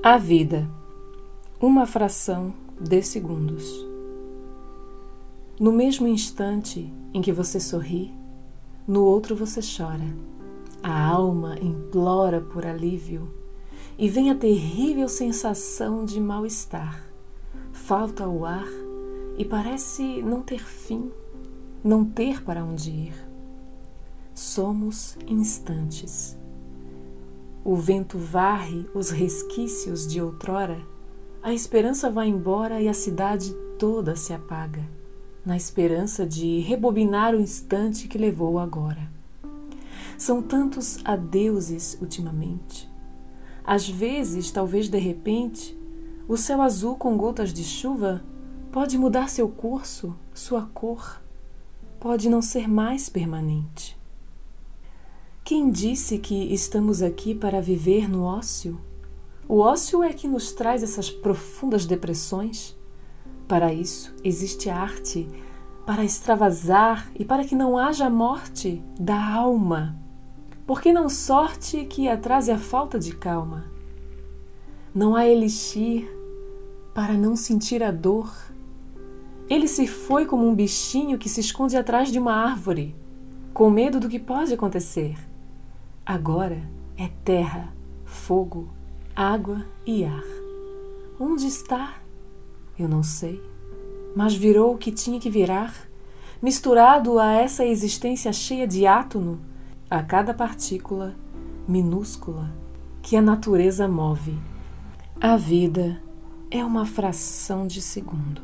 A vida, uma fração de segundos. No mesmo instante em que você sorri, no outro você chora. A alma implora por alívio e vem a terrível sensação de mal-estar. Falta o ar e parece não ter fim, não ter para onde ir. Somos instantes. O vento varre os resquícios de outrora, a esperança vai embora e a cidade toda se apaga, na esperança de rebobinar o instante que levou agora. São tantos adeuses ultimamente. Às vezes, talvez de repente, o céu azul com gotas de chuva pode mudar seu curso, sua cor, pode não ser mais permanente. Quem disse que estamos aqui para viver no ócio? O ócio é que nos traz essas profundas depressões. Para isso existe arte, para extravasar e para que não haja morte da alma. Porque não sorte que atrase a falta de calma. Não há elixir para não sentir a dor. Ele se foi como um bichinho que se esconde atrás de uma árvore, com medo do que pode acontecer. Agora é terra, fogo, água e ar. Onde está? Eu não sei, mas virou o que tinha que virar, misturado a essa existência cheia de átomo, a cada partícula minúscula que a natureza move. A vida é uma fração de segundo.